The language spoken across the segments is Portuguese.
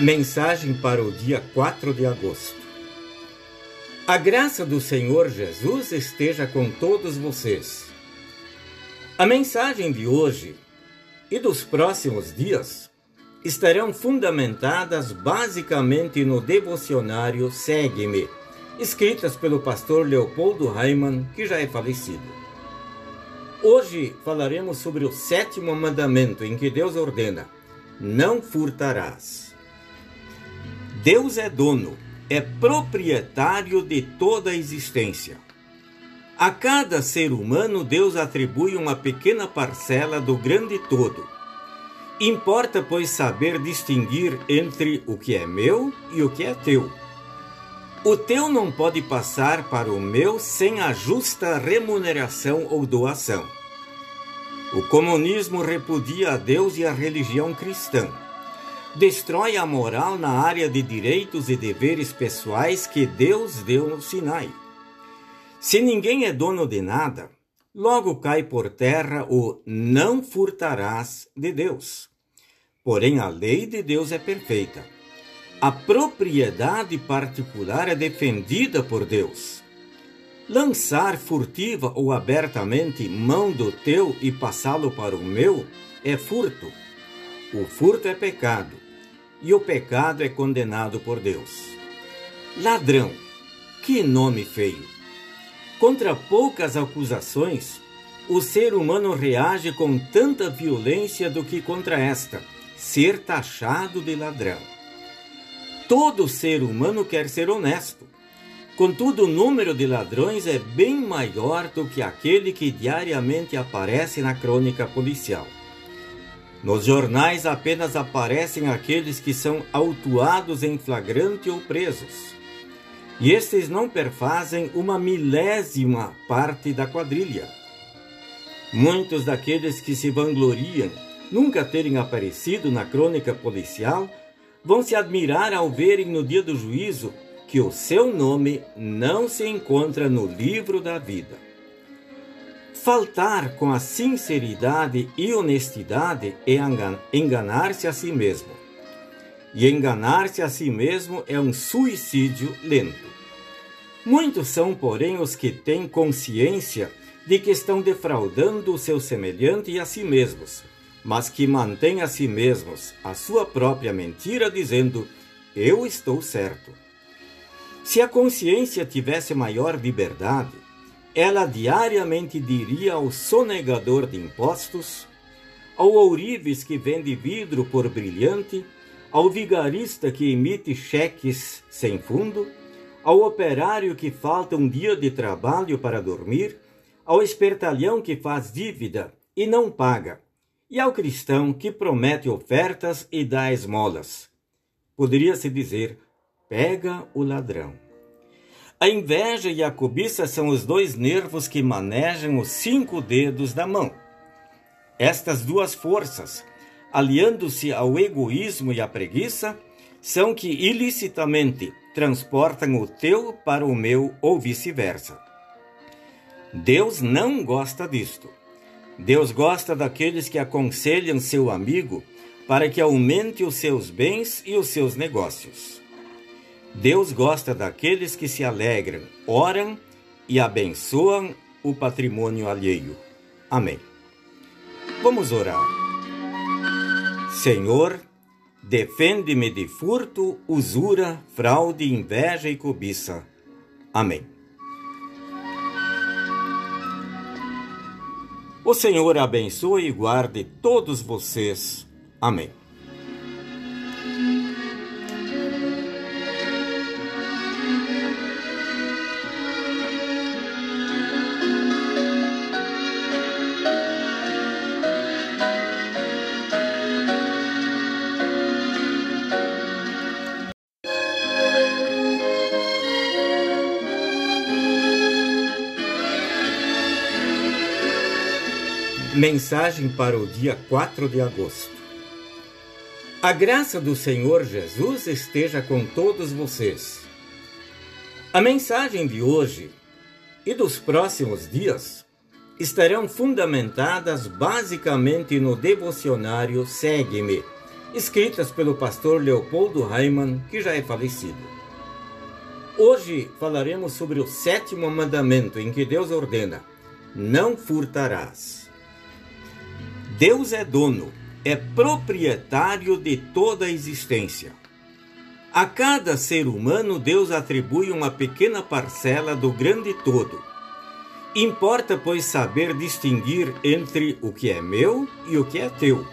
Mensagem para o dia 4 de agosto. A graça do Senhor Jesus esteja com todos vocês. A mensagem de hoje e dos próximos dias estarão fundamentadas basicamente no devocionário Segue-me, escritas pelo pastor Leopoldo Raiman, que já é falecido. Hoje falaremos sobre o sétimo mandamento em que Deus ordena: Não furtarás. Deus é dono, é proprietário de toda a existência. A cada ser humano, Deus atribui uma pequena parcela do grande todo. Importa, pois, saber distinguir entre o que é meu e o que é teu. O teu não pode passar para o meu sem a justa remuneração ou doação. O comunismo repudia a Deus e a religião cristã destrói a moral na área de direitos e deveres pessoais que Deus deu no Sinai. Se ninguém é dono de nada, logo cai por terra o não furtarás de Deus. Porém, a lei de Deus é perfeita. A propriedade particular é defendida por Deus. Lançar furtiva ou abertamente mão do teu e passá-lo para o meu é furto o furto é pecado e o pecado é condenado por Deus. Ladrão, que nome feio! Contra poucas acusações, o ser humano reage com tanta violência do que contra esta, ser taxado de ladrão. Todo ser humano quer ser honesto. Contudo, o número de ladrões é bem maior do que aquele que diariamente aparece na crônica policial. Nos jornais apenas aparecem aqueles que são autuados em flagrante ou presos. E estes não perfazem uma milésima parte da quadrilha. Muitos daqueles que se vangloriam nunca terem aparecido na crônica policial vão se admirar ao verem no dia do juízo que o seu nome não se encontra no livro da vida. Faltar com a sinceridade e honestidade é enganar-se a si mesmo. E enganar-se a si mesmo é um suicídio lento. Muitos são, porém, os que têm consciência de que estão defraudando o seu semelhante e a si mesmos, mas que mantêm a si mesmos a sua própria mentira, dizendo: Eu estou certo. Se a consciência tivesse maior liberdade, ela diariamente diria ao sonegador de impostos, ao ourives que vende vidro por brilhante, ao vigarista que emite cheques sem fundo, ao operário que falta um dia de trabalho para dormir, ao espertalhão que faz dívida e não paga, e ao cristão que promete ofertas e dá esmolas. Poderia-se dizer: pega o ladrão. A inveja e a cobiça são os dois nervos que manejam os cinco dedos da mão. Estas duas forças, aliando-se ao egoísmo e à preguiça, são que ilicitamente transportam o teu para o meu ou vice-versa. Deus não gosta disto. Deus gosta daqueles que aconselham seu amigo para que aumente os seus bens e os seus negócios. Deus gosta daqueles que se alegram, oram e abençoam o patrimônio alheio. Amém. Vamos orar. Senhor, defende-me de furto, usura, fraude, inveja e cobiça. Amém. O Senhor abençoe e guarde todos vocês. Amém. Mensagem para o dia 4 de agosto. A graça do Senhor Jesus esteja com todos vocês. A mensagem de hoje e dos próximos dias estarão fundamentadas basicamente no devocionário Segue-me, escritas pelo pastor Leopoldo Raimann, que já é falecido. Hoje falaremos sobre o sétimo mandamento em que Deus ordena: não furtarás. Deus é dono, é proprietário de toda a existência. A cada ser humano, Deus atribui uma pequena parcela do grande todo. Importa, pois, saber distinguir entre o que é meu e o que é teu.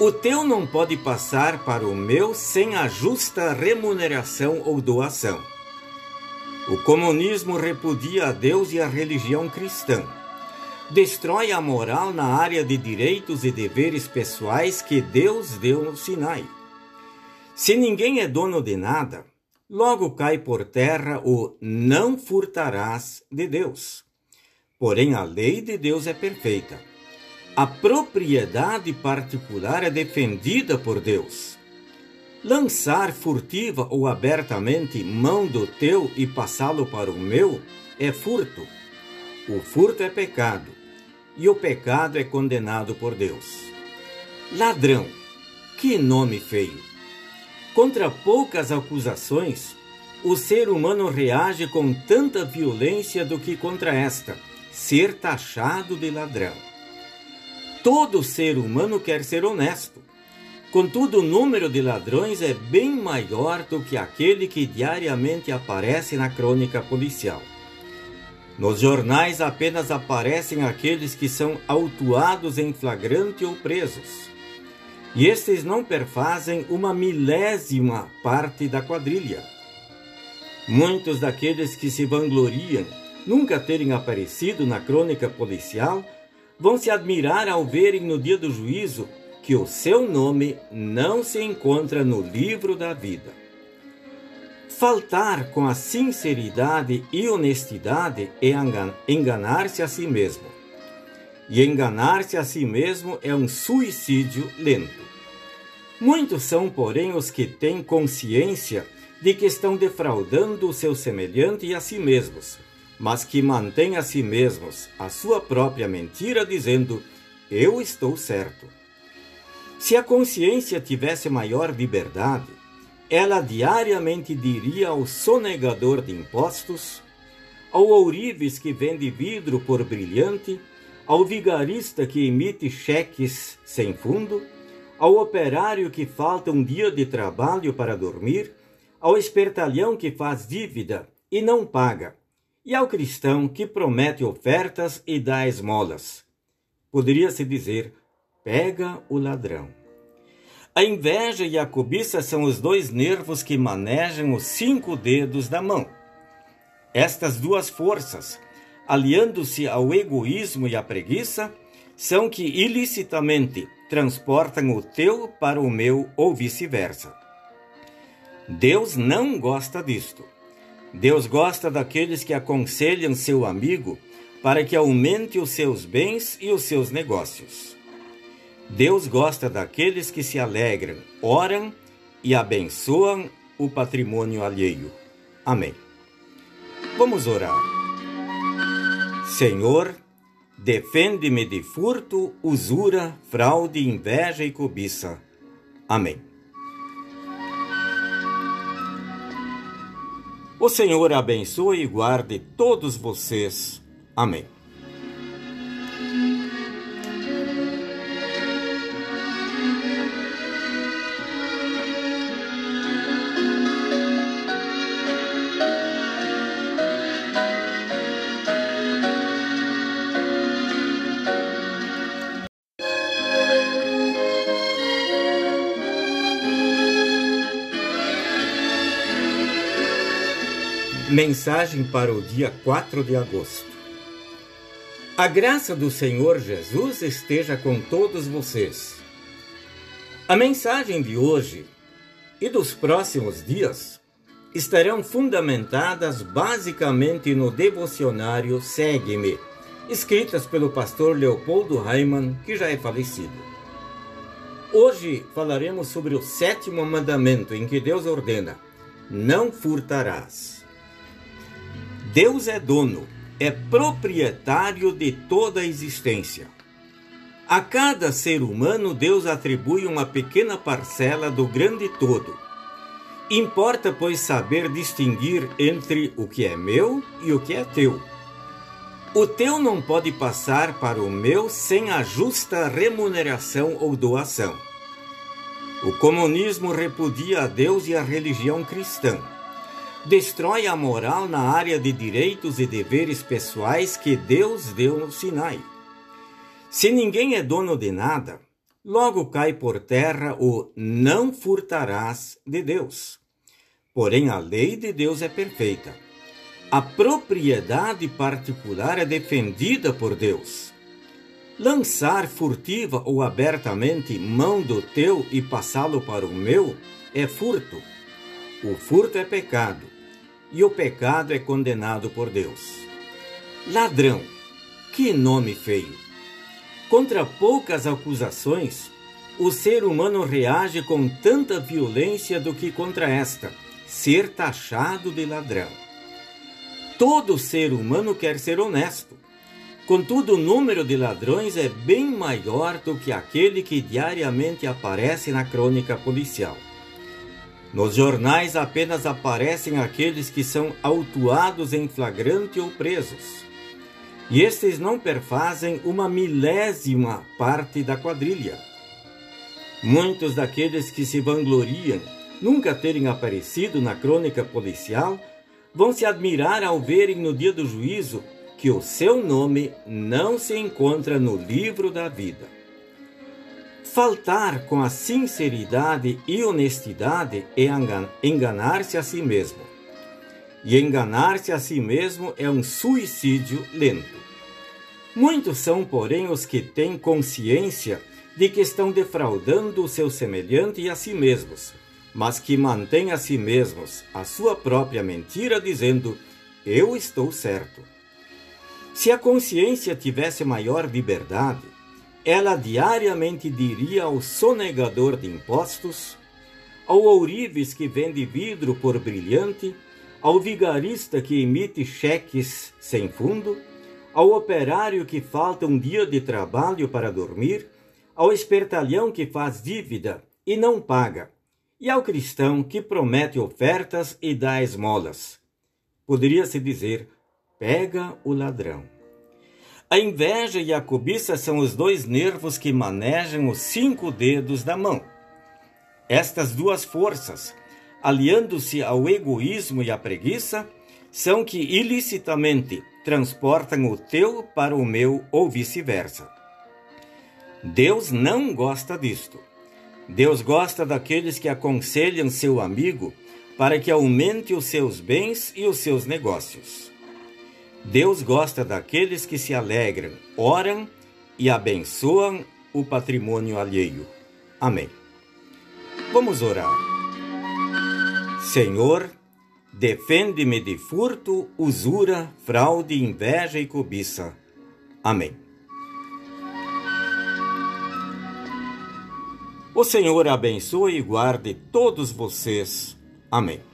O teu não pode passar para o meu sem a justa remuneração ou doação. O comunismo repudia a Deus e a religião cristã. Destrói a moral na área de direitos e deveres pessoais que Deus deu no Sinai. Se ninguém é dono de nada, logo cai por terra o não furtarás de Deus. Porém, a lei de Deus é perfeita. A propriedade particular é defendida por Deus. Lançar furtiva ou abertamente mão do teu e passá-lo para o meu é furto. O furto é pecado, e o pecado é condenado por Deus. Ladrão, que nome feio! Contra poucas acusações, o ser humano reage com tanta violência do que contra esta, ser taxado de ladrão. Todo ser humano quer ser honesto. Contudo, o número de ladrões é bem maior do que aquele que diariamente aparece na crônica policial. Nos jornais apenas aparecem aqueles que são autuados em flagrante ou presos e estes não perfazem uma milésima parte da quadrilha. Muitos daqueles que se vangloriam nunca terem aparecido na crônica policial vão se admirar ao verem no dia do juízo que o seu nome não se encontra no livro da vida. Faltar com a sinceridade e honestidade é enganar-se a si mesmo. E enganar-se a si mesmo é um suicídio lento. Muitos são, porém, os que têm consciência de que estão defraudando o seu semelhante e a si mesmos, mas que mantêm a si mesmos a sua própria mentira, dizendo: Eu estou certo. Se a consciência tivesse maior liberdade, ela diariamente diria ao sonegador de impostos, ao ourives que vende vidro por brilhante, ao vigarista que emite cheques sem fundo, ao operário que falta um dia de trabalho para dormir, ao espertalhão que faz dívida e não paga, e ao cristão que promete ofertas e dá esmolas. Poderia-se dizer: pega o ladrão. A inveja e a cobiça são os dois nervos que manejam os cinco dedos da mão. Estas duas forças, aliando-se ao egoísmo e à preguiça, são que ilicitamente transportam o teu para o meu ou vice-versa. Deus não gosta disto. Deus gosta daqueles que aconselham seu amigo para que aumente os seus bens e os seus negócios. Deus gosta daqueles que se alegram, oram e abençoam o patrimônio alheio. Amém. Vamos orar. Senhor, defende-me de furto, usura, fraude, inveja e cobiça. Amém. O Senhor abençoe e guarde todos vocês. Amém. Mensagem para o dia 4 de agosto. A graça do Senhor Jesus esteja com todos vocês. A mensagem de hoje e dos próximos dias estarão fundamentadas basicamente no devocionário Segue-me, escritas pelo pastor Leopoldo Raimann, que já é falecido. Hoje falaremos sobre o sétimo mandamento em que Deus ordena: Não furtarás. Deus é dono, é proprietário de toda a existência. A cada ser humano, Deus atribui uma pequena parcela do grande todo. Importa, pois, saber distinguir entre o que é meu e o que é teu. O teu não pode passar para o meu sem a justa remuneração ou doação. O comunismo repudia a Deus e a religião cristã. Destrói a moral na área de direitos e deveres pessoais que Deus deu no Sinai. Se ninguém é dono de nada, logo cai por terra o não furtarás de Deus. Porém, a lei de Deus é perfeita. A propriedade particular é defendida por Deus. Lançar furtiva ou abertamente mão do teu e passá-lo para o meu é furto. O furto é pecado, e o pecado é condenado por Deus. Ladrão, que nome feio! Contra poucas acusações, o ser humano reage com tanta violência do que contra esta, ser taxado de ladrão. Todo ser humano quer ser honesto. Contudo, o número de ladrões é bem maior do que aquele que diariamente aparece na crônica policial. Nos jornais apenas aparecem aqueles que são autuados em flagrante ou presos e estes não perfazem uma milésima parte da quadrilha. Muitos daqueles que se vangloriam nunca terem aparecido na crônica policial vão se admirar ao verem no dia do juízo que o seu nome não se encontra no livro da vida. Faltar com a sinceridade e honestidade é enganar-se a si mesmo. E enganar-se a si mesmo é um suicídio lento. Muitos são, porém, os que têm consciência de que estão defraudando o seu semelhante e a si mesmos, mas que mantêm a si mesmos a sua própria mentira, dizendo: Eu estou certo. Se a consciência tivesse maior liberdade, ela diariamente diria ao sonegador de impostos, ao ourives que vende vidro por brilhante, ao vigarista que emite cheques sem fundo, ao operário que falta um dia de trabalho para dormir, ao espertalhão que faz dívida e não paga, e ao cristão que promete ofertas e dá esmolas. Poderia-se dizer: pega o ladrão. A inveja e a cobiça são os dois nervos que manejam os cinco dedos da mão. Estas duas forças, aliando-se ao egoísmo e à preguiça, são que ilicitamente transportam o teu para o meu ou vice-versa. Deus não gosta disto. Deus gosta daqueles que aconselham seu amigo para que aumente os seus bens e os seus negócios. Deus gosta daqueles que se alegram, oram e abençoam o patrimônio alheio. Amém. Vamos orar. Senhor, Defende-me de furto, usura, fraude, inveja e cobiça. Amém. O Senhor abençoe e guarde todos vocês. Amém.